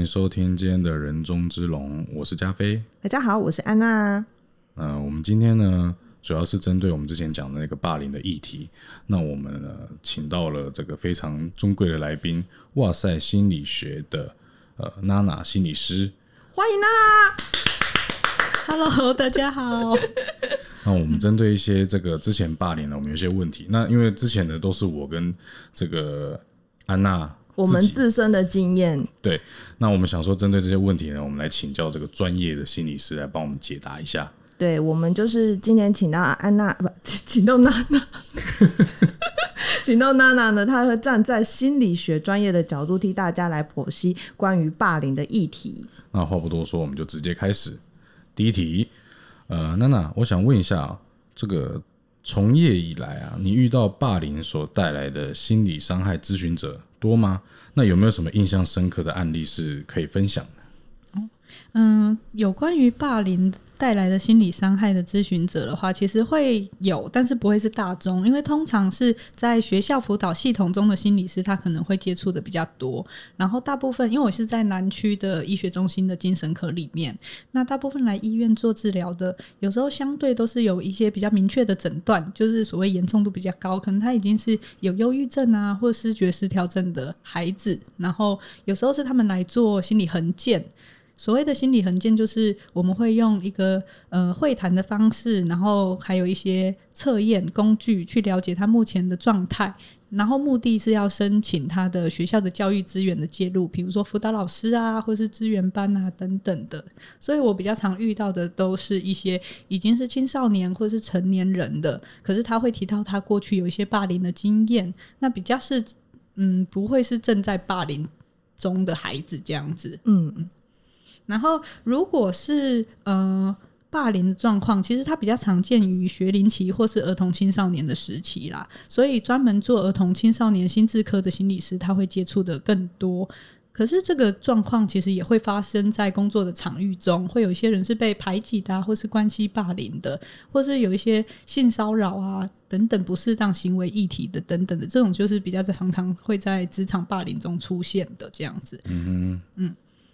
大家好，欢迎收听今天的人中之龙，我是加菲。大家好，我是安娜。嗯、我们今天呢，主要是针对我们之前讲的那个霸凌的议题。那我们呢，请到了这个非常尊贵的来宾，哇塞心理学的呃娜娜心理师。欢迎娜！Hello，大家好。那我们针对一些这个之前霸凌呢，我们有些问题。那因为之前的都是我跟这个安娜我们自身的经验，对，那我们想说针对这些问题呢，我们来请教这个专业的心理师来帮我们解答一下。对我们就是今天请到安娜，不，请到娜娜，请到娜娜呢，她会站在心理学专业的角度替大家来剖析关于霸凌的议题。那话不多说，我们就直接开始。第一题，呃，娜娜，我想问一下，这个从业以来啊，你遇到霸凌所带来的心理伤害咨询者多吗？那有没有什么印象深刻的案例是可以分享的？嗯，有关于霸凌带来的心理伤害的咨询者的话，其实会有，但是不会是大众，因为通常是在学校辅导系统中的心理师，他可能会接触的比较多。然后大部分，因为我是在南区的医学中心的精神科里面，那大部分来医院做治疗的，有时候相对都是有一些比较明确的诊断，就是所谓严重度比较高，可能他已经是有忧郁症啊或视觉失调症的孩子，然后有时候是他们来做心理横件。所谓的心理横件，就是我们会用一个呃会谈的方式，然后还有一些测验工具去了解他目前的状态，然后目的是要申请他的学校的教育资源的介入，比如说辅导老师啊，或是资源班啊等等的。所以我比较常遇到的都是一些已经是青少年或是成年人的，可是他会提到他过去有一些霸凌的经验，那比较是嗯不会是正在霸凌中的孩子这样子。嗯，然后，如果是呃霸凌的状况，其实它比较常见于学龄期或是儿童青少年的时期啦。所以，专门做儿童青少年心智科的心理师，他会接触的更多。可是，这个状况其实也会发生在工作的场域中，会有一些人是被排挤的、啊，或是关系霸凌的，或是有一些性骚扰啊等等不适当行为议题的等等的，这种就是比较常常会在职场霸凌中出现的这样子。嗯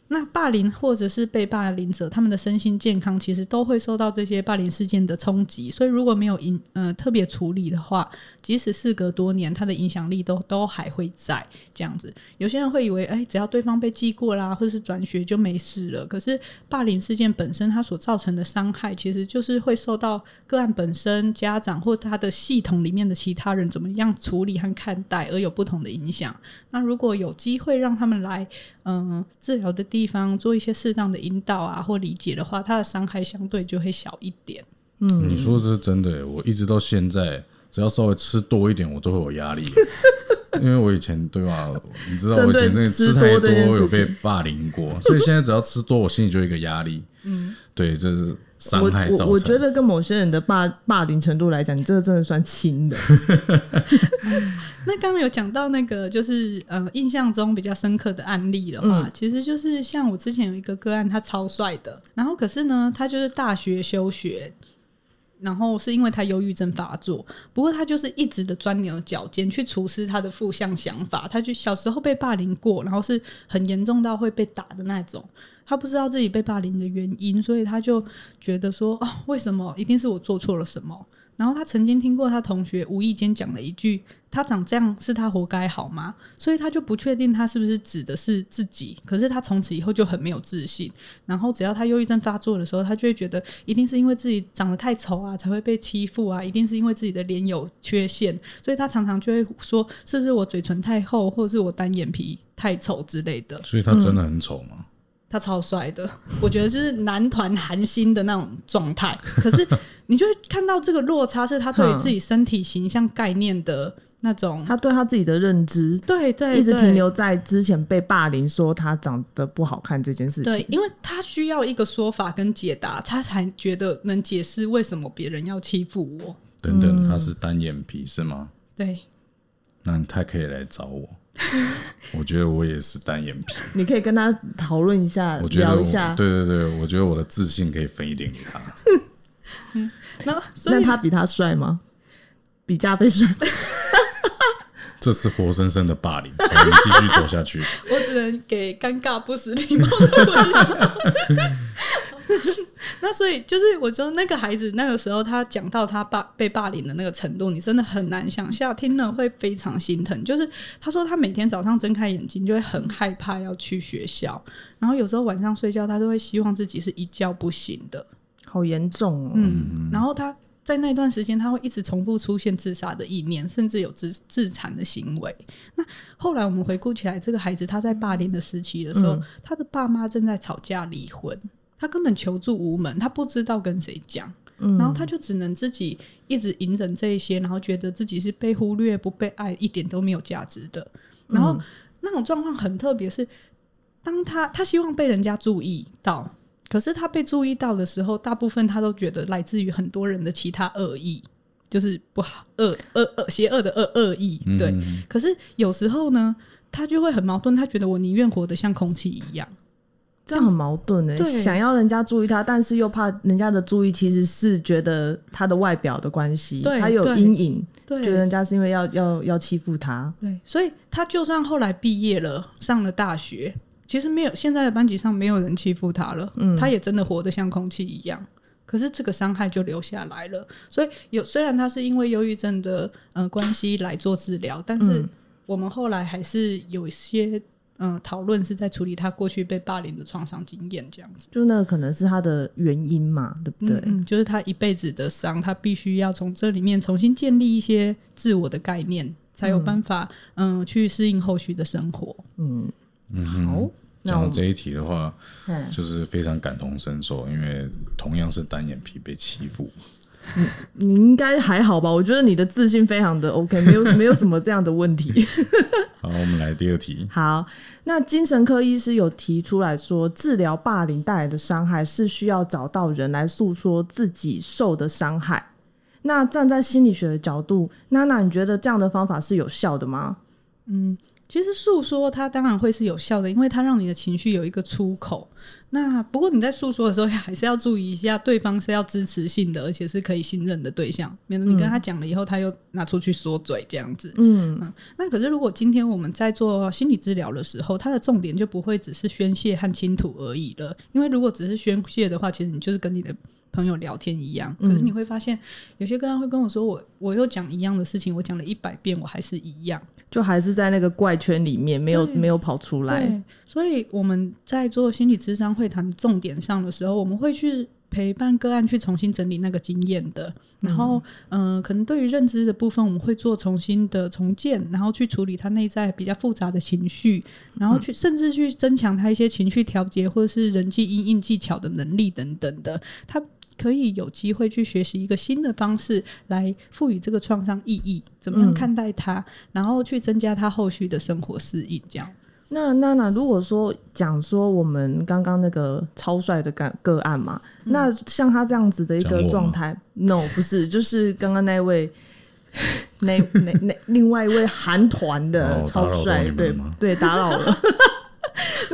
那霸凌或者是被霸凌者，他们的身心健康其实都会受到这些霸凌事件的冲击，所以如果没有影呃特别处理的话，即使事隔多年，它的影响力都 都还会在这样子。有些人会以为，哎，只要对方被记过啦，或者是转学就没事了。可是霸凌事件本身它所造成的伤害，其实就是会受到个案本身、家长或他的系统里面的其他人怎么样处理和看待，而有不同的影响。那如果有机会让他们来嗯，治疗的地方做一些适当的引导啊，或理解的话，它的伤害相对就会小一点。嗯，你说的这是真的耶，我一直到现在，只要稍微吃多一点，我都会有压力。因为我以前对吧，你知道我以前真的吃太多有被霸凌过，所以现在只要吃多，我心里就有一个压力。嗯，对，这是伤我害造成。我我觉得跟某些人的霸霸凌程度来讲，你这个真的算轻的。那刚刚有讲到那个，就是呃，印象中比较深刻的案例的话，其实就是像我之前有一个个案，他超帅的，然后可是呢，他就是大学休学。然后是因为他忧郁症发作，不过他就是一直的钻牛角尖去除湿他的负向想法。他就小时候被霸凌过，然后是很严重到会被打的那种。他不知道自己被霸凌的原因，所以他就觉得说：“哦，为什么一定是我做错了什么？”然后他曾经听过他同学无意间讲了一句：“他长这样是他活该好吗？”所以他就不确定他是不是指的是自己。可是他从此以后就很没有自信。然后只要他忧郁症发作的时候，他就会觉得一定是因为自己长得太丑啊才会被欺负啊，一定是因为自己的脸有缺陷，所以他常常就会说：“是不是我嘴唇太厚，或者是我单眼皮太丑之类的？”所以他真的很丑吗？他超帅的，我觉得就是男团韩星的那种状态。可是你就会看到这个落差，是他对于自己身体形象概念的那种，他对他自己的认知，对对，一直停留在之前被霸凌说他长得不好看这件事情。对，因为他需要一个说法跟解答，他才觉得能解释为什么别人要欺负我。等等，他是单眼皮是吗？对，那他可以来找我。我觉得我也是单眼皮，你可以跟他讨论一下，我觉得我聊一下。对对对，我觉得我的自信可以分一点给他。那所以那他比他帅吗？比加菲帅？这是活生生的霸凌，我们继续走下去。我只能给尴尬不失礼貌的微笑。那所以就是我觉得那个孩子那个时候他讲到他霸被霸凌的那个程度，你真的很难想象，听了会非常心疼。就是他说他每天早上睁开眼睛就会很害怕要去学校，然后有时候晚上睡觉他都会希望自己是一觉不醒的。好严重哦。嗯，然后他在那段时间他会一直重复出现自杀的意念，甚至有自自残的行为。那后来我们回顾起来，这个孩子他在霸凌的时期的时候，他的爸妈正在吵架离婚。他根本求助无门，他不知道跟谁讲，然后他就只能自己一直隐忍这一些，然后觉得自己是被忽略、不被爱，一点都没有价值的。然后那种状况很特别，是当他他希望被人家注意到，可是他被注意到的时候，大部分他都觉得来自于很多人的其他恶意，就是不好、恶、恶、恶、邪恶的恶恶意。对，可是有时候呢，他就会很矛盾，他觉得我宁愿活得像空气一样。这样很矛盾呢，想要人家注意他，但是又怕人家的注意，其实是觉得他的外表的关系，他有阴影，觉得人家是因为要要要欺负他。对，所以他就算后来毕业了，上了大学，其实没有现在的班级上没有人欺负他了，嗯，他也真的活得像空气一样。可是这个伤害就留下来了。所以有虽然他是因为忧郁症的呃关系来做治疗，但是我们后来还是有一些。嗯，讨论是在处理他过去被霸凌的创伤经验，这样子，就那可能是他的原因嘛，对不对？嗯，就是他一辈子的伤，他必须要从这里面重新建立一些自我的概念，才有办法嗯去适应后续的生活。嗯嗯，好，讲到这一题的话，就是非常感同身受，因为同样是单眼皮被欺负。你你应该还好吧？我觉得你的自信非常的 OK，没有 没有什么这样的问题。好，我们来第二题。好，那精神科医师有提出来说，治疗霸凌带来的伤害是需要找到人来诉说自己受的伤害。那站在心理学的角度，娜娜，你觉得这样的方法是有效的吗？嗯。其实诉说它当然会是有效的，因为它让你的情绪有一个出口。那不过你在诉说的时候，还是要注意一下，对方是要支持性的，而且是可以信任的对象，免得你跟他讲了以后，他又拿出去说嘴这样子。嗯嗯。那可是如果今天我们在做心理治疗的时候，它的重点就不会只是宣泄和倾吐而已了。因为如果只是宣泄的话，其实你就是跟你的朋友聊天一样。可是你会发现，有些个人会跟我说：“我我又讲一样的事情，我讲了一百遍，我还是一样。”就还是在那个怪圈里面，没有没有跑出来。所以我们在做心理智商会谈重点上的时候，我们会去陪伴个案去重新整理那个经验的。然后，嗯，可能对于认知的部分，我们会做重新的重建，然后去处理他内在比较复杂的情绪，然后去甚至去增强他一些情绪调节或者是人际应应技巧的能力等等的。他。可以有机会去学习一个新的方式来赋予这个创伤意义，怎么样看待它，然后去增加他后续的生活适应。这样，那那那如果说讲说我们刚刚那个超帅的个个案嘛，那像他这样子的一个状态，no 不是，就是刚刚那位 那那那另外一位韩团的超帅，对对，打扰了。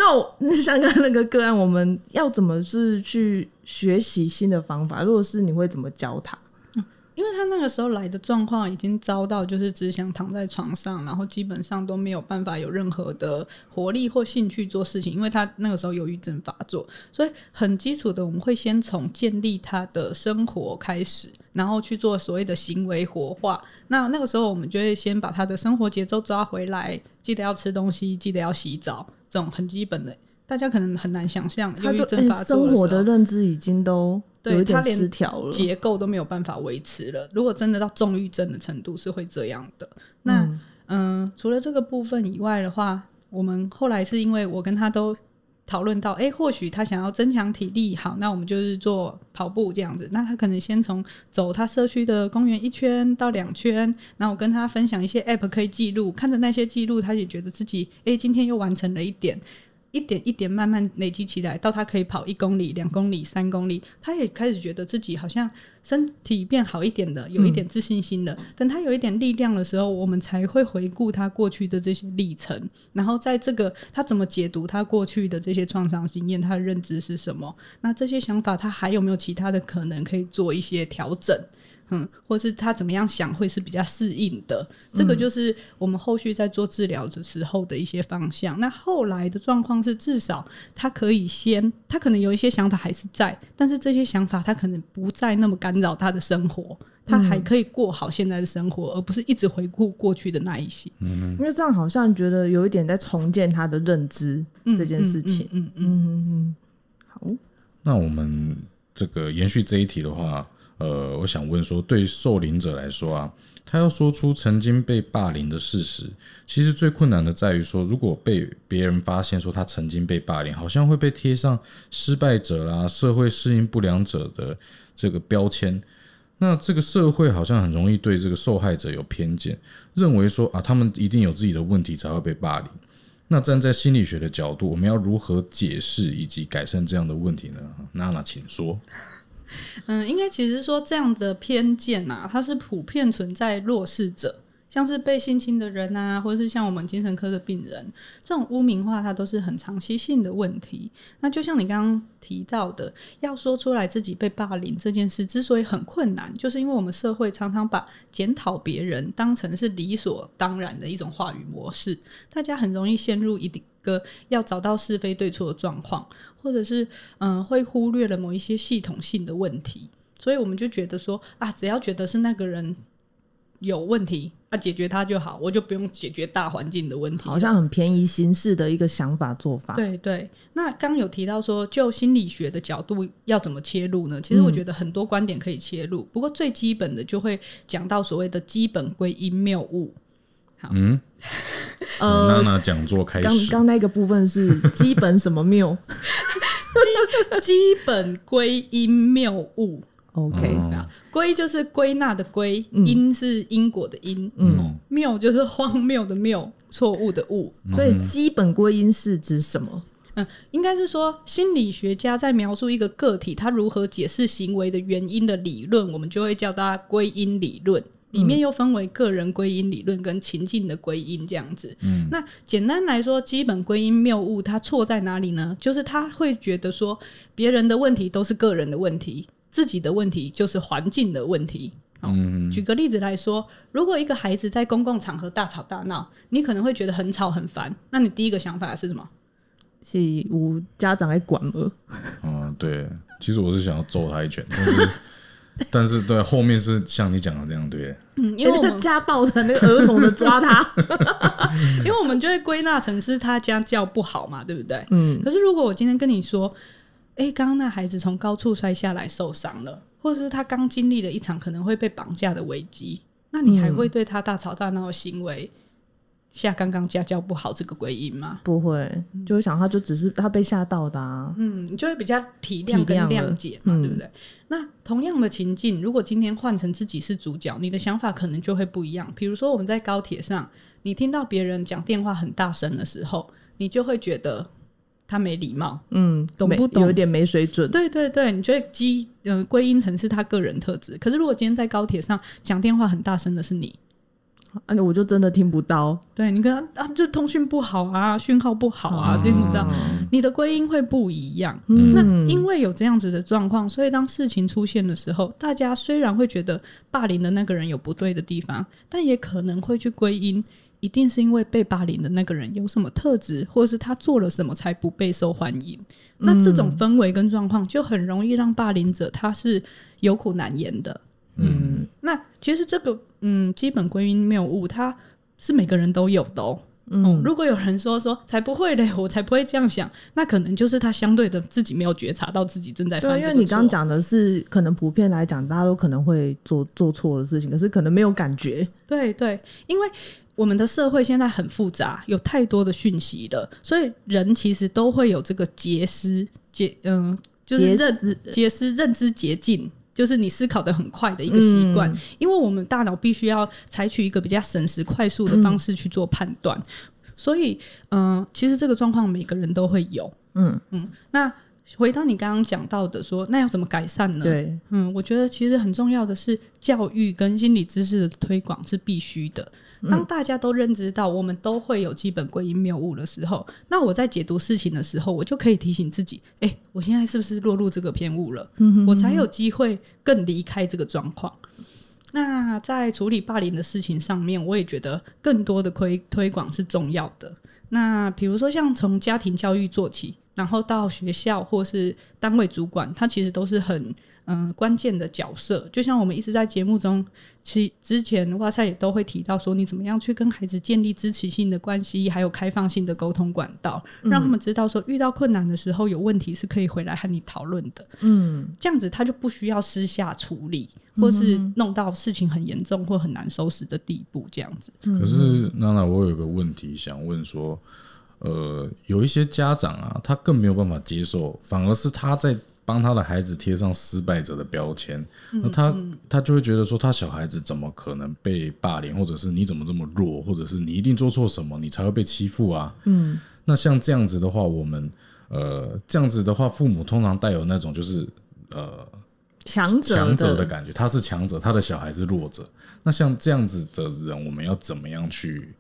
那我 像刚刚那个个案，我们要怎么是去学习新的方法？如果是你会怎么教他？因为他那个时候来的状况已经遭到，就是只想躺在床上，然后基本上都没有办法有任何的活力或兴趣做事情。因为他那个时候忧郁症发作，所以很基础的，我们会先从建立他的生活开始，然后去做所谓的行为活化。那那个时候，我们就会先把他的生活节奏抓回来，记得要吃东西，记得要洗澡。这种很基本的，大家可能很难想象，忧郁症发作生活的认知已经都有点失调了，结构都没有办法维持了。如果真的到重郁症的程度，是会这样的。那嗯，除了这个部分以外的话，我们后来是因为我跟他都。讨论到，哎，或许他想要增强体力，好，那我们就是做跑步这样子。那他可能先从走他社区的公园一圈到两圈，然后我跟他分享一些 app 可以记录，看着那些记录，他也觉得自己，哎，今天又完成了一点。一点一点慢慢累积起来，到他可以跑一公里、两公里、三公里，他也开始觉得自己好像身体变好一点的，有一点自信心了。等他有一点力量的时候，我们才会回顾他过去的这些历程，然后在这个他怎么解读他过去的这些创伤经验，他的认知是什么？那这些想法他还有没有其他的可能可以做一些调整？嗯，或是他怎么样想会是比较适应的。这个就是我们后续在做治疗的时候的一些方向。那后来的状况是，至少他可以先，他可能有一些想法还是在，但是这些想法他可能不再那么干扰他的生活。他还可以过好现在的生活，而不是一直回顾过去的那一些。嗯因为这样好像觉得有一点在重建他的认知这件事情。嗯嗯嗯嗯嗯，好，那我们这个延续这一题的话，呃，我想问说，对受凌者来说啊，他要说出曾经被霸凌的事实，其实最困难的在于说，如果被别人发现说他曾经被霸凌，好像会被贴上失败者啦、社会适应不良者的这个标签。那这个社会好像很容易对这个受害者有偏见，认为说啊，他们一定有自己的问题才会被霸凌。那站在心理学的角度，我们要如何解释以及改善这样的问题呢？娜娜，请说。嗯，应该其实说这样的偏见啊，它是普遍存在弱势者。像是被性侵的人啊，或者是像我们精神科的病人，这种污名化，它都是很长期性的问题。那就像你刚刚提到的，要说出来自己被霸凌这件事，之所以很困难，就是因为我们社会常常把检讨别人当成是理所当然的一种话语模式，大家很容易陷入一定个要找到是非对错的状况，或者是嗯，会忽略了某一些系统性的问题，所以我们就觉得说啊，只要觉得是那个人有问题。啊，解决他就好，我就不用解决大环境的问题。好像很便宜形式的一个想法做法。对对，那刚有提到说，就心理学的角度要怎么切入呢？其实我觉得很多观点可以切入，不过最基本的就会讲到所谓的基本归因谬误。好，嗯，呃，娜娜讲座开始。刚刚那个部分是基本什么谬？基基本归因谬误。OK，归就是归纳的归，因是因果的因，嗯，谬就是荒谬的谬，错误的误。所以基本归因是指什么？嗯，应该是说心理学家在描述一个个体他如何解释行为的原因的理论，我们就会叫它归因理论。里面又分为个人归因理论跟情境的归因这样子。嗯，那简单来说，基本归因谬误它错在哪里呢？就是他会觉得说别人的问题都是个人的问题。自己的问题就是环境的问题。嗯，举个例子来说，如果一个孩子在公共场合大吵大闹，你可能会觉得很吵很烦。那你第一个想法是什么？是无家长来管吗？嗯，对。其实我是想要揍他一拳，但是但是对后面是像你讲的这样，对。嗯，因为我们 家暴的那个儿童的抓他，因为我们就会归纳成是他家教不好嘛，对不对？嗯。可是如果我今天跟你说。哎，刚刚那孩子从高处摔下来受伤了，或者是他刚经历了一场可能会被绑架的危机，那你还会对他大吵大闹的行为下刚刚家教不好这个归因吗？不会，就会想他就只是他被吓到的啊，嗯，你就会比较体谅跟谅解嘛，对不对？那同样的情境，如果今天换成自己是主角，你的想法可能就会不一样。比如说我们在高铁上，你听到别人讲电话很大声的时候，你就会觉得。他没礼貌，嗯，懂不懂？有点没水准。对对对，你觉得基嗯归因成是他个人特质。可是如果今天在高铁上讲电话很大声的是你，啊，我就真的听不到。对你跟啊，就通讯不好啊，讯号不好啊，听不到。你的归因会不一样。那因为有这样子的状况，所以当事情出现的时候，大家虽然会觉得霸凌的那个人有不对的地方，但也可能会去归因。一定是因为被霸凌的那个人有什么特质，或者是他做了什么才不被受欢迎？那这种氛围跟状况就很容易让霸凌者他是有苦难言的。嗯，那其实这个嗯基本归因谬误，它是每个人都有的哦。嗯，如果有人说说才不会嘞，我才不会这样想，那可能就是他相对的自己没有觉察到自己正在犯。对，因为你刚刚讲的是可能普遍来讲，大家都可能会做做错的事情，可是可能没有感觉。对对，因为。我们的社会现在很复杂，有太多的讯息了，所以人其实都会有这个结思结嗯，就是认知结思认知捷径，就是你思考的很快的一个习惯。因为我们大脑必须要采取一个比较省时快速的方式去做判断，所以嗯，其实这个状况每个人都会有。嗯嗯，那回到你刚刚讲到的说，那要怎么改善呢？对，嗯，我觉得其实很重要的是教育跟心理知识的推广是必须的。当大家都认知到我们都会有基本归因谬误的时候，那我在解读事情的时候，我就可以提醒自己：哎，我现在是不是落入这个偏误了？我才有机会更离开这个状况。那在处理霸凌的事情上面，我也觉得更多的推推广是重要的。那比如说像从家庭教育做起，然后到学校或是单位主管，他其实都是很嗯、关键的角色。就像我们一直在节目中，其之前哇塞也都会提到说，你怎么样去跟孩子建立支持性的关系，还有开放性的沟通管道，让他们知道说遇到困难的时候有问题是可以回来和你讨论的。嗯，这样子他就不需要私下处理，或是弄到事情很严重或很难收拾的地步。这样子，可是娜娜，我有个问题想问说，呃，有一些家长啊，他更没有办法接受，反而是他在帮他的孩子贴上失败者的标签，那他他就会觉得说，他小孩子怎么可能被霸凌，或者是你怎么这么弱，或者是你一定做错什么，你才会被欺负啊？嗯，那像这样子的话，我们呃这样子的话，父母通常带有那种就是呃强者强者的感觉，他是强者，他的小孩是弱者。那像这样子的人，我们要怎么样去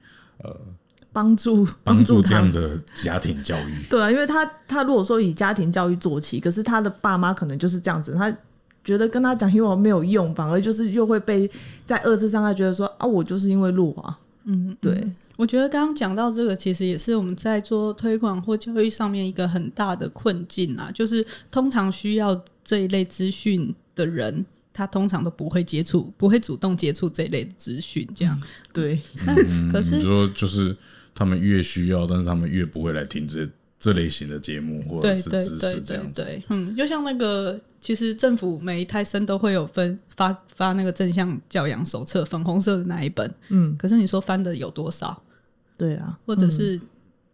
帮助帮助这他样的家庭教育？对啊，因为他他如果说以家庭教育做起，可是他的爸妈可能就是这样子，他觉得跟他讲英文没有用，反而就是又会被在二次伤害，觉得说啊，我就是因为弱啊，嗯，对，我觉得刚刚讲到这个，其实也是我们在做推广或教育上面一个很大的困境啊，就是通常需要这一类资讯的人。他通常都不会接触，不会主动接触这一类的资讯，这样。对，那可是你说就是他们越需要，但是他们越不会来听这这类型的节目或者是知识这样子。对，嗯，就像那个，其实政府每一胎生都会有分发发那个正向教养手册，粉红色的那一本，嗯，可是你说翻的有多少，对啊，或者是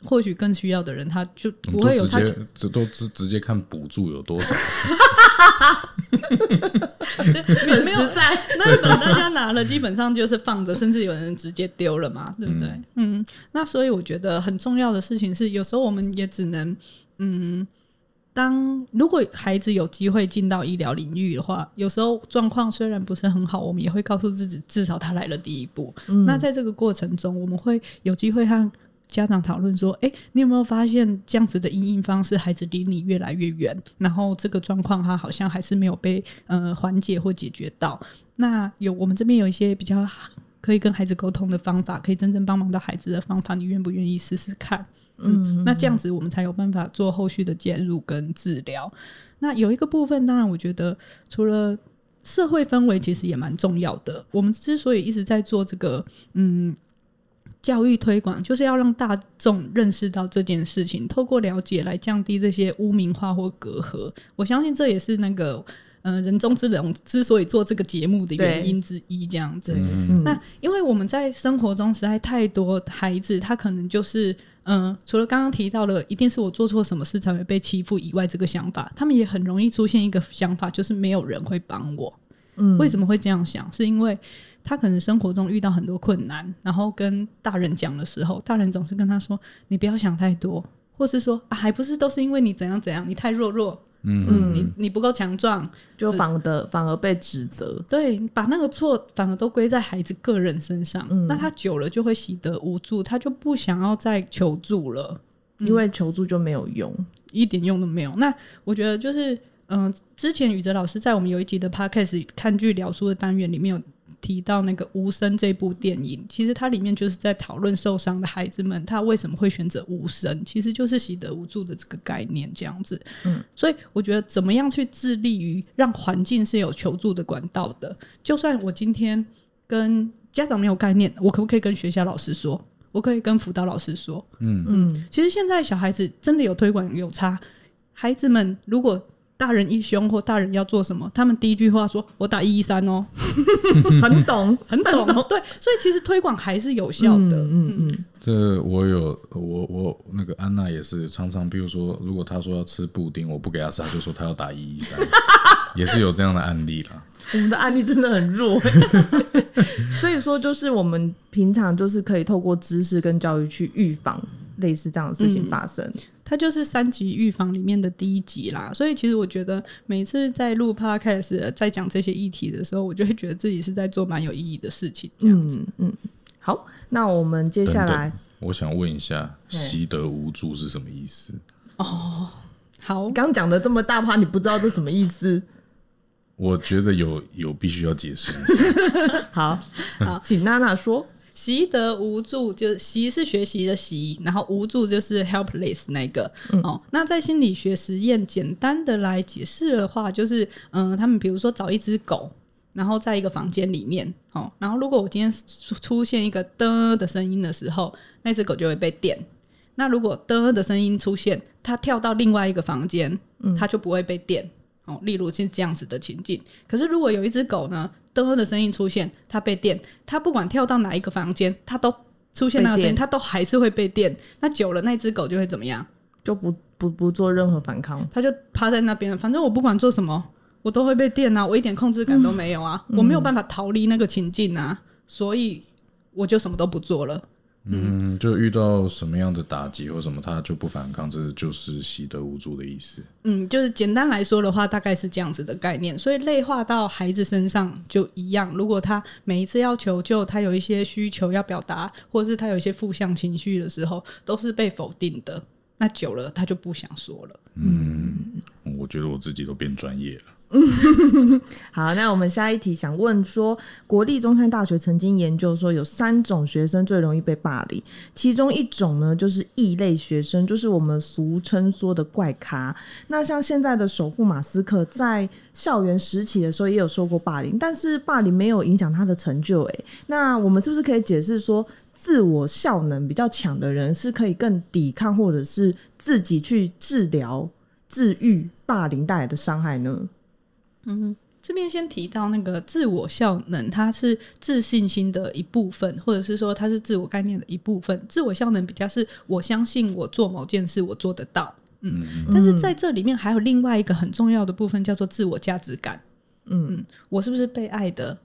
或许更需要的人，他就不会有他都直接只都直直接看补助有多少，很实在，那一本大家拿了，基本上就是放着，甚至有人直接丢了嘛，对不对？嗯那所以我觉得很重要的事情是，有时候我们也只能，嗯，当如果孩子有机会进到医疗领域的话，有时候状况虽然不是很好，我们也会告诉自己，至少他来了第一步。那在这个过程中，我们会有机会和家长讨论说：“诶，你有没有发现这样子的应应方式，孩子离你越来越远？然后这个状况他好像还是没有被呃缓解或解决到。那有我们这边有一些比较可以跟孩子沟通的方法，可以真正帮忙到孩子的方法，你愿不愿意试试看？嗯，那这样子我们才有办法做后续的介入跟治疗。那有一个部分，当然我觉得除了社会氛围其实也蛮重要的。我们之所以一直在做这个，嗯，教育推广，就是要让大众认识到这件事情，透过了解来降低这些污名化或隔阂。我相信这也是那个。呃，人中之龙之所以做这个节目的原因之一，这样子。嗯那因为我们在生活中实在太多孩子，他可能就是嗯、呃除了刚刚提到的，一定是我做错什么事才会被欺负以外，这个想法，他们也很容易出现一个想法，就是没有人会帮我。嗯为什么会这样想？是因为他可能生活中遇到很多困难，然后跟大人讲的时候，大人总是跟他说：“你不要想太多。”或是说啊，还不是都是因为你怎样怎样，你太弱弱，嗯，你你不够强壮，就反而反而被指责，对，把那个错反而都归在孩子个人身上，那他久了就会习得无助，他就不想要再求助了，因为求助就没有用。一点用都没有。那我觉得就是，嗯、之前宇哲老师在我们有一集的 podcast 看剧聊书的单元里面有提到那个《无声》这部电影，其实它里面就是在讨论受伤的孩子们他为什么会选择无声，其实就是习得无助的这个概念这样子。嗯，所以我觉得怎么样去致力于让环境是有求助的管道的，就算我今天跟家长没有概念，我可不可以跟学校老师说？我可以跟辅导老师说，嗯，其实现在小孩子真的有推广有差，孩子们如果大人一凶或大人要做什么，他们第一句话说：“我打一一三哦，很懂，很懂哦。”对，所以其实推广还是有效的。嗯嗯这我有我我那个安娜也是常常，比如说如果她说要吃布丁，我不给她吃，她就说她要打一一三，也是有这样的案例啦。我们的案例真的很弱，所以说就是我们平常就是可以透过知识跟教育去预防类似这样的事情发生。它就是三级预防里面的第一集啦，所以其实我觉得每次在录 podcast 在讲这些议题的时候，我就会觉得自己是在做蛮有意义的事情，这样子。嗯嗯，好，那我们接下来我想问一下，习得无助是什么意思？哦好，刚讲的这么大趴，你不知道这什么意思？我觉得有有必须要解释一下。好好，请娜娜说。习得无助，就是习是学习的习，然后无助就是 helpless 那个、哦。那在心理学实验，简单的来解释的话，就是嗯、他们比如说找一只狗，然后在一个房间里面，哦，然后如果我今天出出现一个的的声音的时候，那只狗就会被电。那如果的的声音出现，它跳到另外一个房间，它就不会被电。哦，例如是这样子的情境。可是如果有一只狗呢，嘚的声音出现，它被电，它不管跳到哪一个房间，它都出现那个声音，它都还是会被电。那久了，那只狗就会怎么样？就不不不做任何反抗，它就趴在那边，反正我不管做什么，我都会被电啊，我一点控制感都没有啊，我没有办法逃离那个情境啊，所以我就什么都不做了。嗯，就遇到什么样的打击或什么，他就不反抗，这就是习得无助的意思。嗯，就是简单来说的话，大概是这样子的概念。所以内化到孩子身上就一样。如果他每一次要求救，他有一些需求要表达，或者是他有一些负向情绪的时候，都是被否定的。那久了，他就不想说了。嗯我觉得我自己都变专业了。好，那我们下一题想问说，国立中山大学曾经研究说，有三种学生最容易被霸凌，其中一种呢就是异类学生，就是我们俗称说的怪咖。那像现在的首富马斯克在校园时期的时候也有受过霸凌，但是霸凌没有影响他的成就。诶，那我们是不是可以解释说？自我效能比较强的人是可以更抵抗，或者是自己去治疗、治愈霸凌带来的伤害呢？这边先提到那个自我效能，它是自信心的一部分，或者是说它是自我概念的一部分。自我效能比较是我相信我做某件事我做得到，嗯，但是在这里面还有另外一个很重要的部分叫做自我价值感，嗯我是不是被爱的？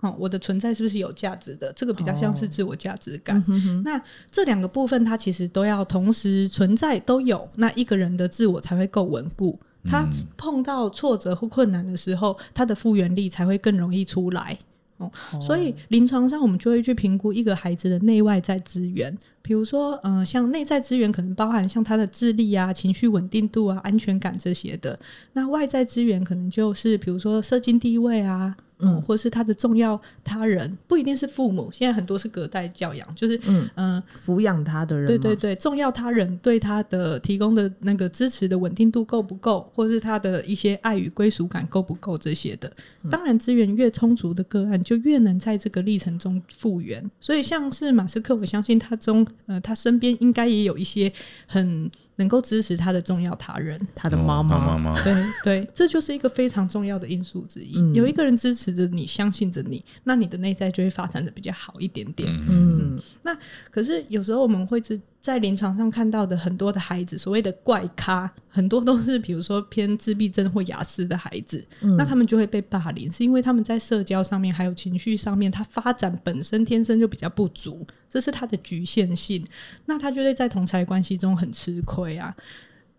哦，我的存在是不是有价值的？这个比较像是自我价值感。那这两个部分，它其实都要同时存在，都有。那一个人的自我才会够稳固。他碰到挫折或困难的时候，他的复原力才会更容易出来。哦，所以临床上我们就会去评估一个孩子的内外在资源，比如说，嗯、像内在资源可能包含像他的智力啊、情绪稳定度啊、安全感这些的。那外在资源可能就是比如说社经地位啊，嗯，或是他的重要他人，不一定是父母，现在很多是隔代教养，就是嗯嗯、抚养他的人，对对，对，重要他人对他的提供的那个支持的稳定度够不够，或是他的一些爱与归属感够不够这些的。当然，资源越充足的个案，就越能在这个历程中复原。所以，像是马斯克，我相信他中呃，他身边应该也有一些很能够支持他的重要他人。他的妈哦妈妈，妈，对对，这就是一个非常重要的因素之一。嗯有一个人支持着你，相信着你，那你的内在就会发展的比较好一点点。嗯那可是有时候我们会在在临床上看到的很多的孩子，所谓的怪咖，很多都是比如说偏自闭症或雅思的孩子，那他们就会被霸凌，是因为他们在社交上面还有情绪上面，他发展本身天生就比较不足，这是他的局限性，那他就会在同才关系中很吃亏啊。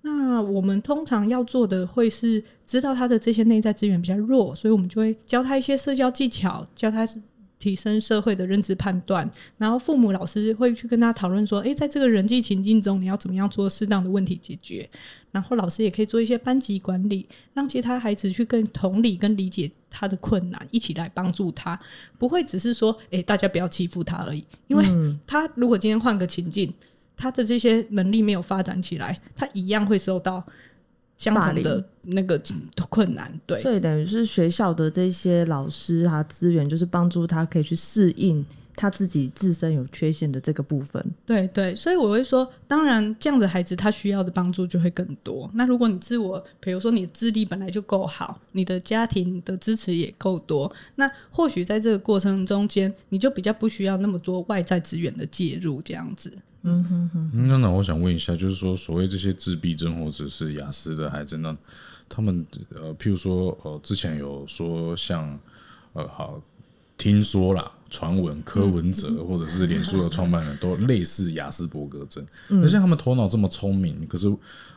那我们通常要做的会是知道他的这些内在资源比较弱，所以我们就会教他一些社交技巧，教他提升社会的认知判断，然后父母、老师会去跟他讨论说，诶，在这个人际情境中，你要怎么样做适当的问题解决？然后老师也可以做一些班级管理，让其他孩子去更同理跟理解他的困难，一起来帮助他，不会只是说，诶，大家不要欺负他而已，因为他如果今天换个情境，他的这些能力没有发展起来，他一样会受到相同的那个困难。对，所以等于是学校的这些老师啊资源，就是帮助他可以去适应他自己自身有缺陷的这个部分。对对，所以我会说，当然这样子孩子他需要的帮助就会更多。那如果你自我，比如说你的智力本来就够好，你的家庭的支持也够多，那或许在这个过程中间，你就比较不需要那么多外在资源的介入，这样子。嗯哼哼。那那我想问一下，就是说，所谓这些自闭症或者是雅思的孩子，那他们呃，譬如说呃，之前有说像呃，好听说啦，传闻柯文哲或者是脸书的创办人都类似雅斯伯格症，而且他们头脑这么聪明，可是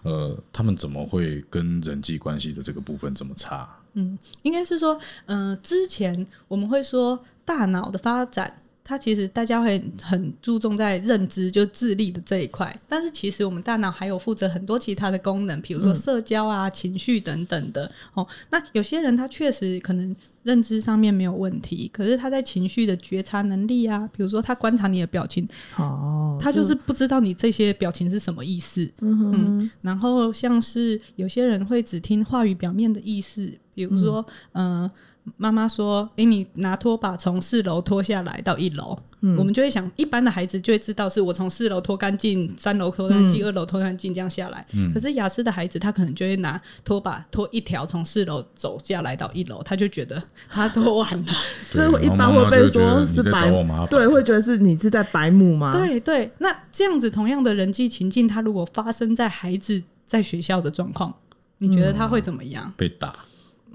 呃，他们怎么会跟人际关系的这个部分这么差？嗯应该是说，呃、之前我们会说大脑的发展它其实大家会很注重在认知，就智力的这一块，但是其实我们大脑还有负责很多其他的功能，比如说社交啊、情绪等等的。哦，那有些人他确实可能认知上面没有问题，可是他在情绪的觉察能力啊，比如说他观察你的表情，哦，他就是不知道你这些表情是什么意思。嗯哼，然后像是有些人会只听话语表面的意思，比如说，嗯、妈妈说：“诶，你拿拖把从四楼拖下来到一楼。我们就会想，一般的孩子就会知道是我从四楼拖干净，三楼拖干净，二楼拖干净这样下来。可是雅思的孩子，他可能就会拿拖把拖一条从四楼走下来到一楼，他就觉得他拖完了。这对一般会被说是白对，会觉得是你是在白目吗？，对对，那这样子同样的人际情境，他如果发生在孩子在学校的状况，你觉得他会怎么样？被打，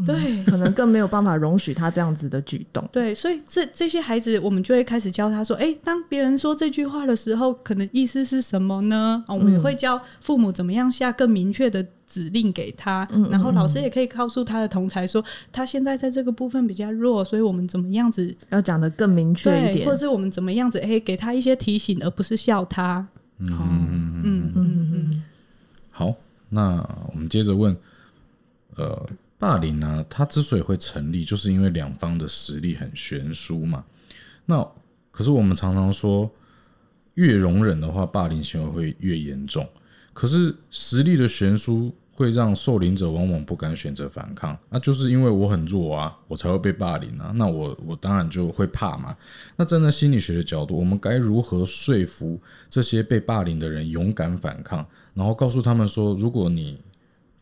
对。可能更没有办法容许他这样子的举动。对，所以这这些孩子，我们就会开始教他说：“哎，当别人说这句话的时候，可能意思是什么呢？”啊，我们也会教父母怎么样下更明确的指令给他，然后老师也可以告诉他的同才说，他现在在这个部分比较弱，所以我们怎么样子要讲的更明确一对，点或，是我们怎么样子，哎，给他一些提醒，而不是笑他。嗯嗯嗯嗯。嗯嗯嗯，好，那我们接着问，呃，霸凌呢、它之所以会成立，就是因为两方的实力很悬殊嘛。那可是我们常常说，越容忍的话，霸凌行为会越严重。可是实力的悬殊会让受凌者往往不敢选择反抗，那就是因为我很弱啊，我才会被霸凌啊。那我我当然就会怕嘛。那站在心理学的角度，我们该如何说服这些被霸凌的人勇敢反抗，然后告诉他们说，如果你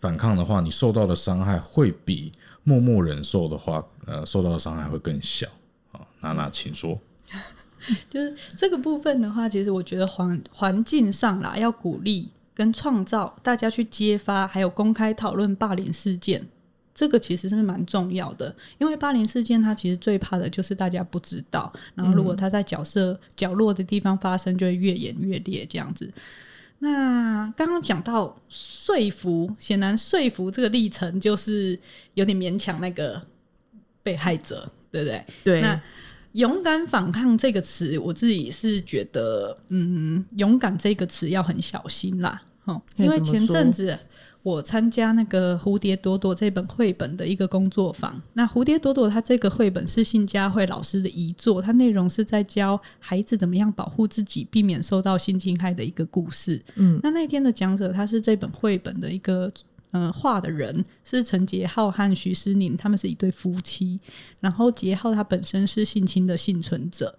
反抗的话，你受到的伤害会比默默忍受的话，呃，受到的伤害会更小。好，娜娜，请说。就是这个部分的话，其实我觉得环环境上啦，要鼓励跟创造大家去揭发，还有公开讨论霸凌事件，这个其实是蛮重要的。因为霸凌事件，它其实最怕的就是大家不知道，然后如果它在角色角落的地方发生，就会越演越烈这样子。那刚刚讲到说服，显然说服这个历程就是有点勉强那个被害者，对不对？对，那勇敢反抗这个词，我自己是觉得，嗯，勇敢这个词要很小心啦，哦，因为前阵子我参加那个《蝴蝶朵朵》这本绘本的一个工作坊。那《蝴蝶朵朵》它这个绘本是信佳慧老师的遗作，它内容是在教孩子怎么样保护自己，避免受到性侵害的一个故事。嗯，那那天的讲者他是这本绘本的一个。呃，画的人是陈杰浩和徐诗宁，他们是一对夫妻。然后杰浩他本身是性侵的幸存者，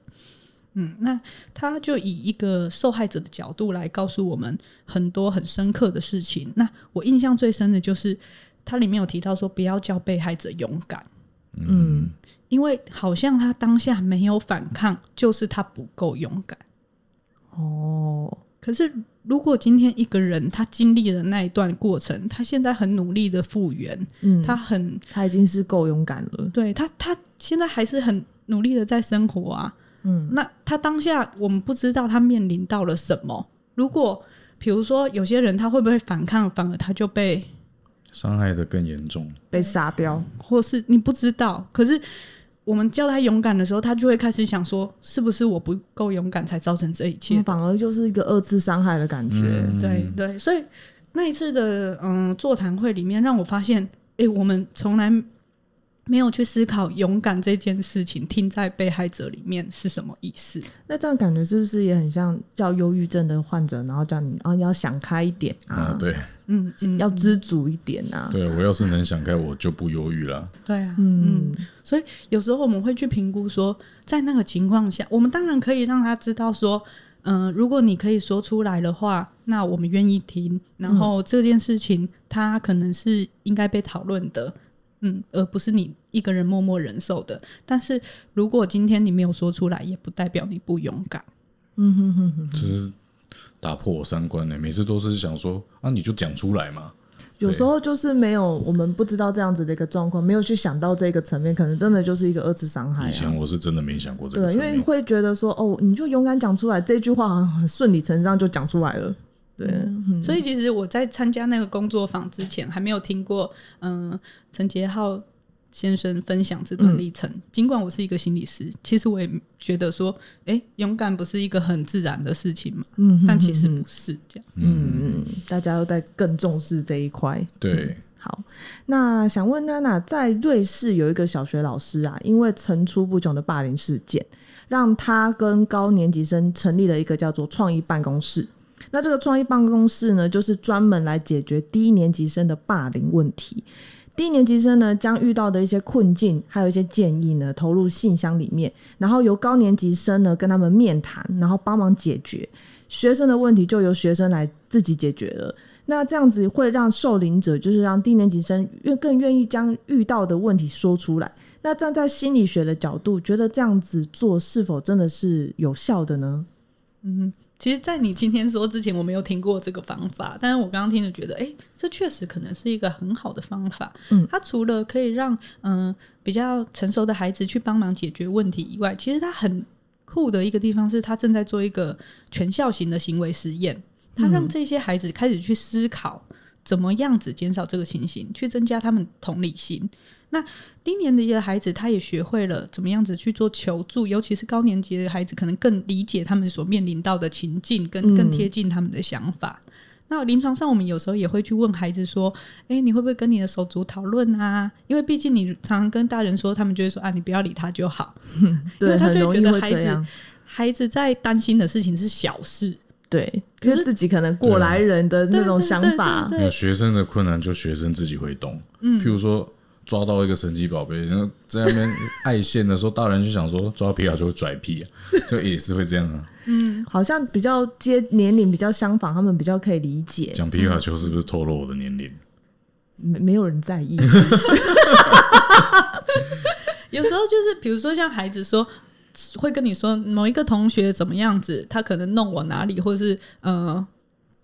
嗯，那他就以一个受害者的角度来告诉我们很多很深刻的事情。那我印象最深的就是他里面有提到说，不要叫被害者勇敢，嗯，因为好像他当下没有反抗，就是他不够勇敢。哦，可是，如果今天一个人他经历了那一段过程，他现在很努力的复原，嗯，他很他已经是够勇敢了，对他，他现在还是很努力的在生活啊。嗯，那他当下我们不知道他面临到了什么。如果比如说有些人他会不会反抗，反而他就被，伤害的更严重。被杀掉，或是你不知道，可是我们叫他勇敢的时候，他就会开始想说，是不是我不够勇敢才造成这一切？反而就是一个二次伤害的感觉，嗯对对，所以那一次的嗯座谈会里面，让我发现，诶，我们从来没有去思考勇敢这件事情，听在被害者里面是什么意思？那这样感觉是不是也很像叫忧郁症的患者，然后叫你啊要想开一点啊，啊，对。嗯，嗯要知足一点啊，对，我要是能想开，我就不忧郁了。对啊，嗯，所以有时候我们会去评估说，在那个情况下，我们当然可以让他知道说，嗯、如果你可以说出来的话，那我们愿意听。然后这件事情，他可能是应该被讨论的，嗯，而不是你一个人默默忍受的。但是如果今天你没有说出来，也不代表你不勇敢。嗯哼哼哼就是打破我三观呢、每次都是想说啊，你就讲出来嘛。有时候就是没有我们不知道这样子的一个状况，没有去想到这个层面，可能真的就是一个二次伤害以前啊。我是真的没想过这个对，层面。因为会觉得说，哦，你就勇敢讲出来，这句话好像很顺理成章就讲出来了。对，嗯所以其实我在参加那个工作坊之前，还没有听过，嗯、陈杰浩先生分享这段历程。尽管我是一个心理师，其实我也觉得说，哎，勇敢不是一个很自然的事情嘛。嗯但其实不是这样。嗯嗯，大家都在更重视这一块。对，好，那想问娜娜，在瑞士有一个小学老师啊，因为层出不穷的霸凌事件，让他跟高年级生成立了一个叫做创意办公室。那这个创意办公室呢，就是专门来解决低年级生的霸凌问题。低年级生呢，将遇到的一些困境，还有一些建议呢，投入信箱里面，然后由高年级生呢跟他们面谈，然后帮忙解决学生的问题，就由学生来自己解决了。那这样子会让受领者，就是让低年级生愿更愿意将遇到的问题说出来。那站在心理学的角度，觉得这样子做是否真的是有效的呢？嗯其实，在你今天说之前，我没有听过这个方法，但是我刚刚听着觉得，哎，这确实可能是一个很好的方法。嗯，它除了可以让嗯、呃比较成熟的孩子去帮忙解决问题以外，其实它很酷的一个地方是，他正在做一个全校型的行为实验，他让这些孩子开始去思考怎么样子减少这个情形，去增加他们同理心。那低年级的孩子，他也学会了怎么样子去做求助，尤其是高年级的孩子，可能更理解他们所面临到的情境，跟更贴近他们的想法。那临床上，我们有时候也会去问孩子说：“诶，你会不会跟你的手足讨论啊？因为毕竟你常常跟大人说，他们就会说啊，你不要理他就好。因 对，为他就很容易会觉得孩子。孩子在担心的事情是小事，对，可是自己可能过来人的那种想法，学生的困难，就学生自己会懂。嗯，譬如说抓到一个神奇宝贝，然后在那边爱线的时候，大人就想说抓皮卡丘会拽屁啊，就也是会这样啊。嗯好像比较接年龄比较相仿，他们比较可以理解，讲皮卡丘是不是透露我的年龄？没没有人在意。有时候就是比如说像孩子说。会跟你说某一个同学怎么样子，他可能弄我哪里，或者是呃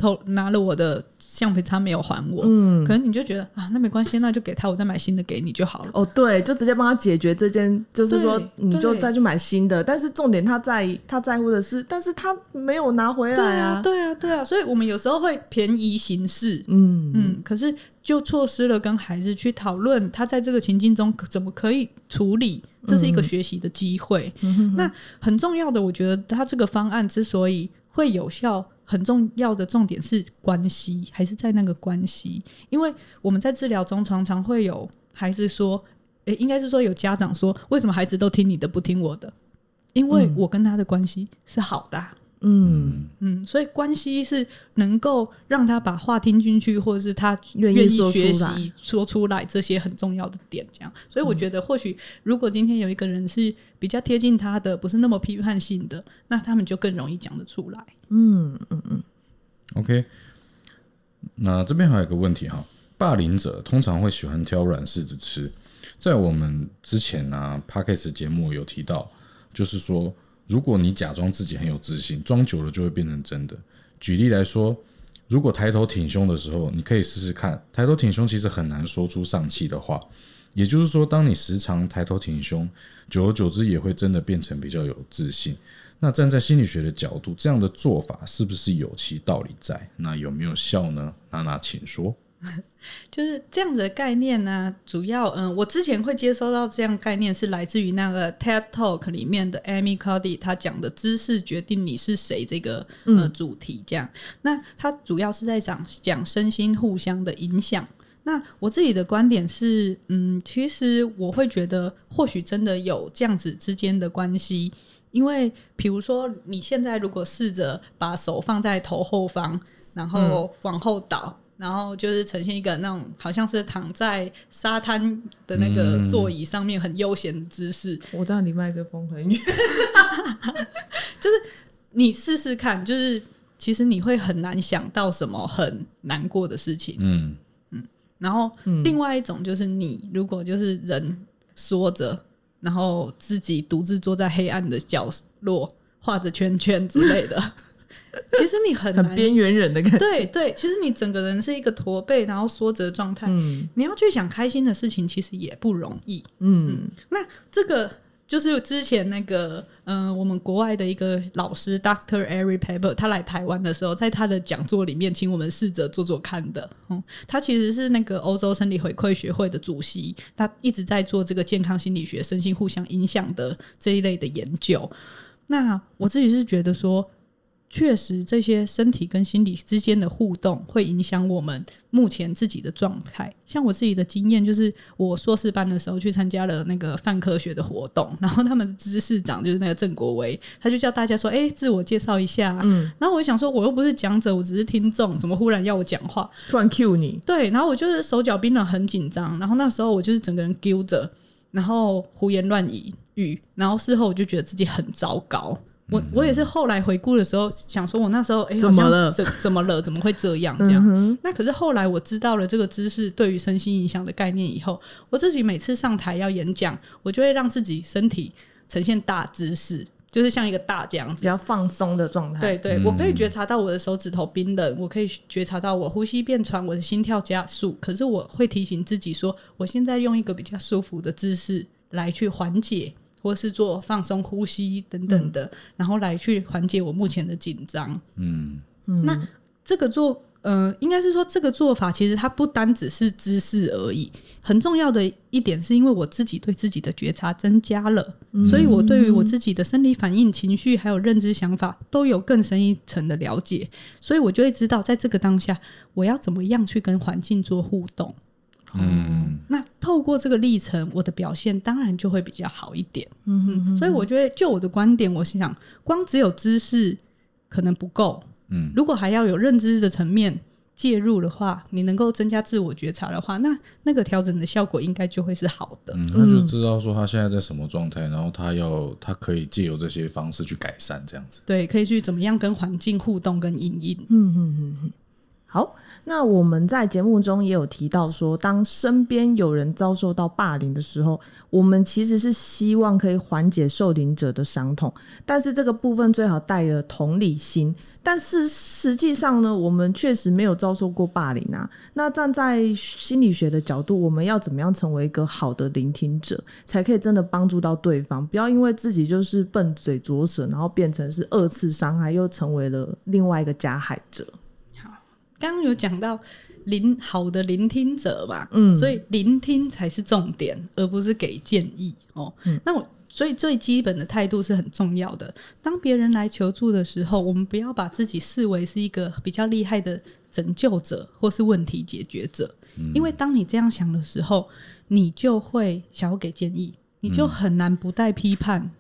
偷拿了我的橡皮擦没有还我，嗯，可能你就觉得啊，那没关系，那就给他，我再买新的给你就好了。哦，对，就直接帮他解决这件，就是说你就再去买新的。但是重点他在他在乎的是，但是他没有拿回对来啊，对啊，对啊，所以我们有时候会便宜行事，嗯嗯，可是就错失了跟孩子去讨论他在这个情境中怎么可以处理，这是一个学习的机会。那很重要的，我觉得他这个方案之所以会有效，很重要的重点是关系，还是在那个关系，因为我们在治疗中常常会有孩子说，诶，应该是说有家长说，为什么孩子都听你的，不听我的？因为我跟他的关系是好的啊、嗯，嗯嗯，所以关系是能够让他把话听进去，或者是他愿意学习说出来这些很重要的点。这样，所以我觉得或许如果今天有一个人是比较贴近他的，不是那么批判性的，那他们就更容易讲得出来。嗯嗯嗯 OK，那这边还有一个问题哈，霸凌者通常会喜欢挑软柿子吃。在我们之前呢、p d c a s t 节目有提到，就是说，如果你假装自己很有自信，装久了就会变成真的。举例来说，如果抬头挺胸的时候，你可以试试看，抬头挺胸其实很难说出丧气的话。也就是说，当你时常抬头挺胸，久而久之也会真的变成比较有自信。那站在心理学的角度，这样的做法是不是有其道理在？那有没有效呢？娜娜，请说。就是这样子的概念呢，主要嗯，我之前会接收到这样概念是来自于那个 TED Talk 里面的 Amy Cuddy 他讲的“知识决定你是谁”这个呃主题，这样。那他主要是在讲讲身心互相的影响。那我自己的观点是，嗯，其实我会觉得，或许真的有这样子之间的关系，因为比如说你现在如果试着把手放在头后方，然后往后倒。然后就是呈现一个那种好像是躺在沙滩的那个座椅上面很悠闲的姿势，我知道你麦克风很远。就是你试试看，就是其实你会很难想到什么很难过的事情。嗯，然后另外一种就是你如果就是人缩着，然后自己独自坐在黑暗的角落画着圈圈之类的，其实你很难。很边缘人的感觉。对对，其实你整个人是一个驼背，然后缩着的状态。嗯你要去想开心的事情，其实也不容易。嗯那这个就是之前那个，嗯、我们国外的一个老师 Dr. Eric Pepper，他来台湾的时候，在他的讲座里面，请我们试着做做看的。嗯，他其实是那个欧洲生理回馈学会的主席，他一直在做这个健康心理学、身心互相影响的这一类的研究。那我自己是觉得说，确实这些身体跟心理之间的互动会影响我们目前自己的状态。像我自己的经验，就是我硕士班的时候去参加了那个泛科学的活动，然后他们的知识长就是那个郑国威，他就叫大家说：“哎、自我介绍一下。”嗯，然后我想说，我又不是讲者，我只是听众，怎么忽然要我讲话？突然 Q 你，对，然后我就是手脚冰冷，很紧张。然后那时候我就是整个人丢着，然后胡言乱语，然后事后我就觉得自己很糟糕。我我也是后来回顾的时候想说，我那时候哎、怎么了怎怎么了？怎么会这样？这样？那可是后来我知道了这个知识对于身心影响的概念以后，我自己每次上台要演讲，我就会让自己身体呈现大姿势，就是像一个大这样子比。较放松的状态。对对，我可以觉察到我的手指头冰冷，我可以觉察到我呼吸变喘，我的心跳加速。可是我会提醒自己说，我现在用一个比较舒服的姿势来去缓解，或是做放松呼吸等等的，然后来去缓解我目前的紧张。嗯，那这个做呃，应该是说这个做法其实它不单只是姿势而已，很重要的一点是因为我自己对自己的觉察增加了，所以我对于我自己的生理反应、情绪还有认知想法都有更深一层的了解，所以我就会知道在这个当下我要怎么样去跟环境做互动。嗯，那透过这个历程，我的表现当然就会比较好一点。嗯嗯，所以我觉得，就我的观点，我想，光只有知识可能不够。嗯，如果还要有认知的层面介入的话，你能够增加自我觉察的话，那那个调整的效果应该就会是好的。嗯，他就知道说他现在在什么状态，然后他要他可以借由这些方式去改善，这样子。对，可以去怎么样跟环境互动跟应应。好，那我们在节目中也有提到说，当身边有人遭受到霸凌的时候，我们其实是希望可以缓解受凌者的伤痛，但是这个部分最好带着同理心。但是实际上呢，我们确实没有遭受过霸凌啊。那站在心理学的角度，我们要怎么样成为一个好的聆听者，才可以真的帮助到对方？不要因为自己就是笨嘴拙舌，然后变成是二次伤害，又成为了另外一个加害者。刚刚有讲到聆好的聆听者嘛，嗯所以聆听才是重点，而不是给建议哦。那我所以最基本的态度是很重要的。当别人来求助的时候，我们不要把自己视为是一个比较厉害的拯救者或是问题解决者，因为当你这样想的时候，你就会想要给建议，你就很难不带批判，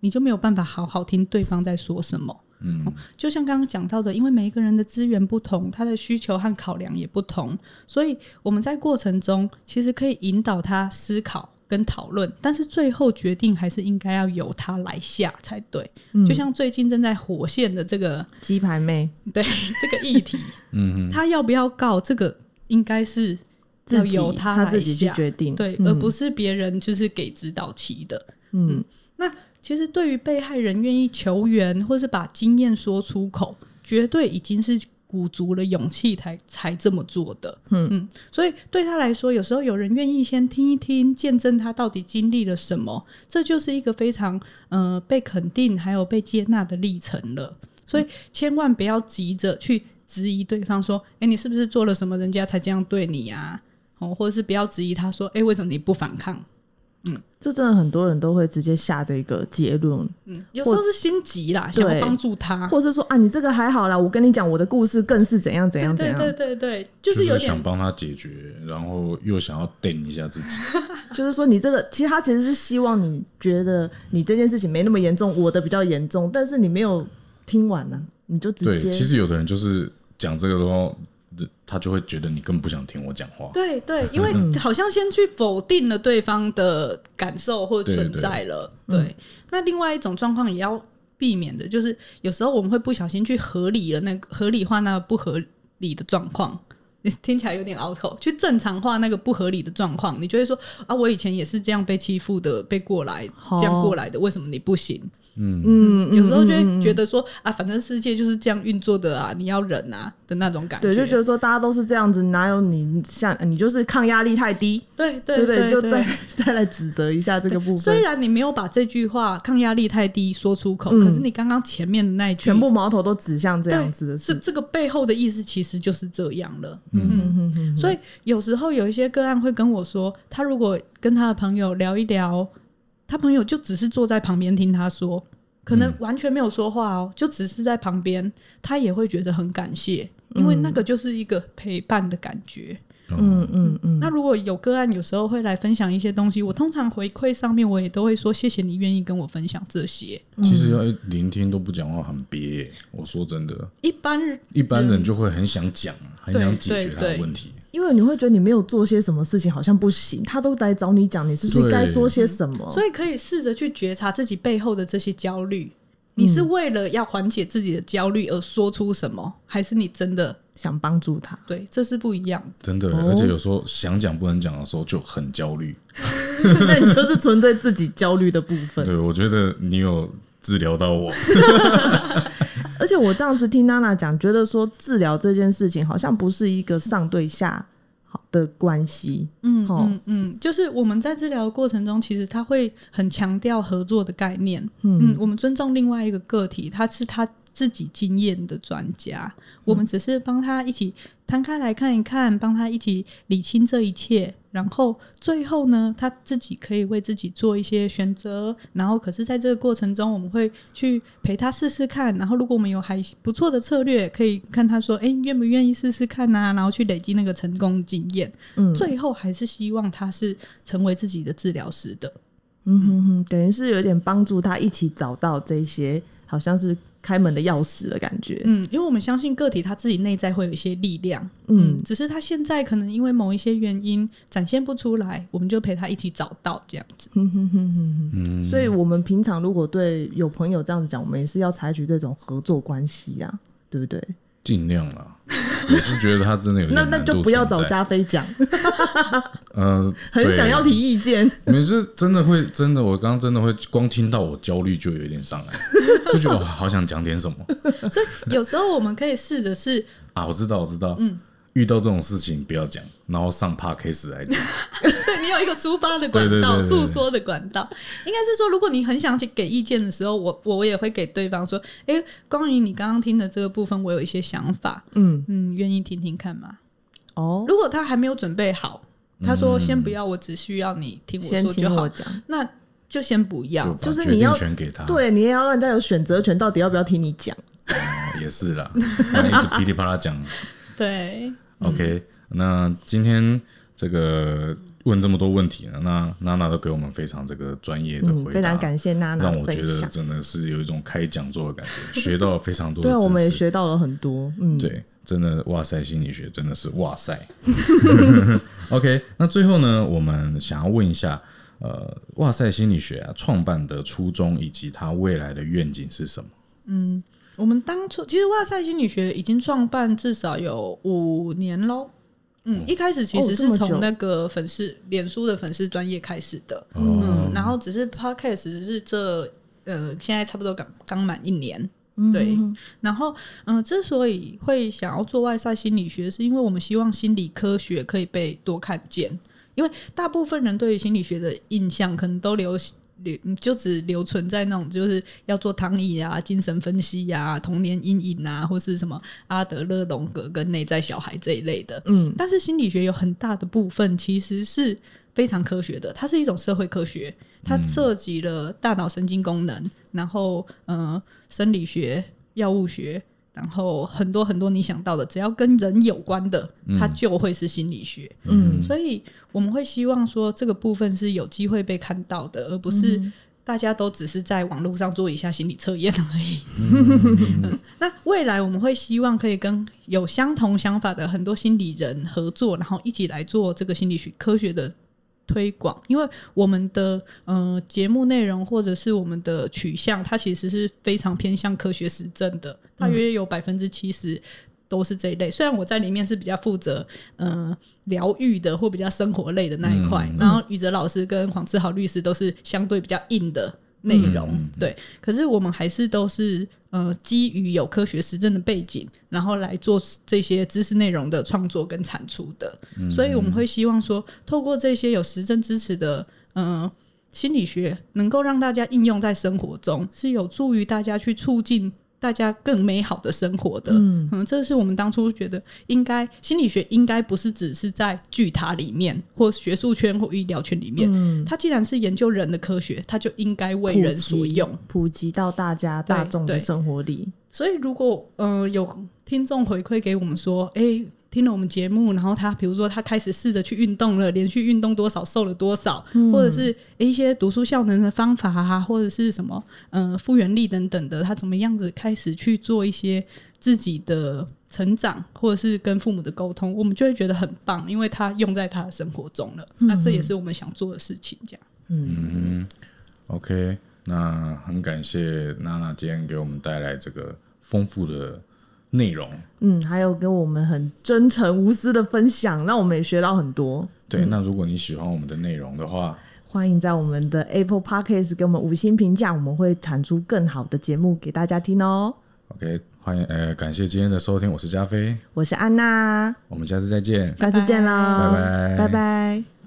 你就没有办法好好听对方在说什么。嗯，就像刚刚讲到的，因为每一个人的资源不同，他的需求和考量也不同，所以我们在过程中其实可以引导他思考跟讨论，但是最后决定还是应该要由他来下才对。就像最近正在火线的这个鸡排妹。对这个议题，嗯他要不要告这个，应该是要由来他自己去下。决定，对，嗯而不是别人就是给指导期的。嗯那其实对于被害人愿意求援，或是把经验说出口，绝对已经是鼓足了勇气才才这么做的。嗯嗯所以对他来说，有时候有人愿意先听一听，见证他到底经历了什么，这就是一个非常呃被肯定还有被接纳的历程了。所以千万不要急着去质疑对方说：“哎、你是不是做了什么，人家才这样对你呀、哦，或者是不要质疑他说：“哎、为什么你不反抗？”这真的很多人都会直接下这个结论，嗯，有时候是心急啦，想要帮助他，或是说啊，你这个还好啦，我跟你讲，我的故事更是怎样怎样怎样，对对对对，就就是有点想帮他解决，然后又想要垫一下自己。就是说你这个，其实他其实是希望你觉得你这件事情没那么严重，我的比较严重，但是你没有听完呢、你就直对，接其实有的人就是讲这个的话，他就会觉得你根本不想听我讲话。对对，因为好像先去否定了对方的感受或者存在了。对，那另外一种状况也要避免的，就是有时候我们会不小心去合理了那个合理化那个不合理的状况。听起来有点拗口，去正常化那个不合理的状况，你就会说啊，我以前也是这样被欺负的，被过来哦这样过来的，为什么你不行？嗯嗯，有时候就会嗯觉得说啊，反正世界就是这样运作的啊，你要忍啊的那种感觉。对，就觉得说大家都是这样子，哪有你像你就是抗压力太低，对对对？就再 再来指责一下这个部分。虽然你没有把这句话“抗压力太低”说出口，嗯可是你刚刚前面的那一句，全部矛头都指向这样子的，是这个背后的意思，其实就是这样了。嗯嗯嗯，所以有时候有一些个案会跟我说，他如果跟他的朋友聊一聊，他朋友就只是坐在旁边听他说，可能完全没有说话哦，就只是在旁边，他也会觉得很感谢，因为那个就是一个陪伴的感觉。嗯嗯嗯，那如果有个案有时候会来分享一些东西，我通常回馈上面我也都会说谢谢你愿意跟我分享这些。其实要聆听都不讲话很憋耶。我说真的，一般人一般人就会很想讲，很想解决他的问题。因为你会觉得你没有做些什么事情好像不行，他都来找你讲，你是不是对该说些什么？所以可以试着去觉察自己背后的这些焦虑。你是为了要缓解自己的焦虑而说出什么，还是你真的想帮助他，对？这是不一样的。真的，哦而且有时候想讲不能讲的时候就很焦虑。那你就是存在自己焦虑的部分。对，我觉得你有治疗到我。而且我这样子听娜娜讲，觉得说治疗这件事情好像不是一个上对下好的关系。嗯哦嗯嗯，就是我们在治疗的过程中，其实他会很强调合作的概念。嗯，我们尊重另外一个个体，他是他自己经验的专家，我们只是帮他一起摊开来看一看，帮他一起理清这一切，然后最后呢，他自己可以为自己做一些选择。然后，可是在这个过程中，我们会去陪他试试看。然后，如果我们有还不错的策略，可以看他说：“哎，愿不愿意试试看呐、然后去累积那个成功经验。嗯最后还是希望他是成为自己的治疗师的。嗯哼哼，等于是有点帮助他一起找到这些好像是开门的钥匙的感觉。嗯，因为我们相信个体他自己内在会有一些力量，嗯嗯，只是他现在可能因为某一些原因展现不出来，我们就陪他一起找到这样子。哼哼哼哼哼，所以我们平常如果对有朋友这样子讲，我们也是要采取这种合作关系啊，对不对？尽量啦，我是觉得他真的有点那那就不要找加菲讲，呃，很想要提意见。你是真的会真的，我刚刚真的会光听到我焦虑就有点上来，就觉得我，好想讲点什么。所以有时候我们可以试着是，啊！我知道，我知道，嗯，遇到这种事情不要讲，然后上 p 开始来讲，对你有一个抒发的管道、诉说的管道。应该是说，如果你很想去给意见的时候，我我也会给对方说，哎，关于你刚刚听的这个部分，我有一些想法，嗯，嗯，愿意听听看吗？哦，如果他还没有准备好，他说先不要，我只需要你听我先说就好。那就先不要就。是你要权给他，对，你也要让人家有选择权，到底要不要听你讲？哦也是啦，一直噼里啪啦讲。对，OK，那今天这个问这么多问题呢，那娜娜都给我们非常这个专业的嗯，回答，非常感谢娜娜让我觉得。真的是有一种开讲座的感觉，学到了非常多的 对啊，我们也学到了很多。嗯，对，真的哇塞，心理学真的是哇塞。OK，那最后呢，我们想要问一下，呃，哇塞心理学啊，创办的初衷以及它未来的愿景是什么？我们当初其实哇塞心理学已经创办至少有五年喽。嗯，一开始其实是从那个粉丝、脸书的粉丝专业开始的，哦。嗯，然后只是 podcast 只是这呃现在差不多刚刚满一年，对，然后嗯、呃之所以会想要做外在心理学，是因为我们希望心理科学可以被多看见，因为大部分人对于心理学的印象可能都留留就只留存在那种就是要做躺椅啊、精神分析呀、童年阴影啊，或是什么阿德勒、荣格跟内在小孩这一类的。嗯，但是心理学有很大的部分其实是非常科学的，它是一种社会科学，它涉及了大脑神经功能，然后呃生理学、药物学。然后很多很多你想到的，只要跟人有关的，它就会是心理学。嗯，所以我们会希望说，这个部分是有机会被看到的，而不是大家都只是在网络上做一下心理测验而已。嗯 那未来我们会希望可以跟有相同想法的很多心理人合作，然后一起来做这个心理学科学的推广，因为我们的呃节目内容或者是我们的取向，它其实是非常偏向科学实证的，大约有百分之七十都是这一类。虽然我在里面是比较负责呃疗愈的或比较生活类的那一块，然后宇哲老师跟黄志豪律师都是相对比较硬的。内容。对，可是我们还是都是呃基于有科学实证的背景，然后来做这些知识内容的创作跟产出的。所以我们会希望说，透过这些有实证支持的呃心理学，能够让大家应用在生活中，是有助于大家去促进。大家更美好的生活的，嗯，这是我们当初觉得应该心理学应该不是只是在巨塔里面或学术圈或医疗圈里面，嗯，它既然是研究人的科学，它就应该为人所用，普及到大家大众的生活里。所以，如果呃有听众回馈给我们说，哎。听了我们节目，然后他比如说他开始试着去运动了，连续运动多少瘦了多少，或者是一些读书效能的方法啊，或者是什么嗯复原力等等的，他怎么样子开始去做一些自己的成长，或者是跟父母的沟通，我们就会觉得很棒，因为他用在他的生活中了。那这也是我们想做的事情，这样。嗯，OK，那很感谢娜娜今天给我们带来这个丰富的。内容，嗯，还有跟我们很真诚无私的分享，让我们也学到很多。对，那如果你喜欢我们的内容的话，欢迎在我们的 Apple Podcast 给我们五星评价，我们会产出更好的节目给大家听哦。OK，欢迎，呃，感谢今天的收听，我是加菲，我是安娜，我们下次再见，下次见喽，拜拜，拜拜。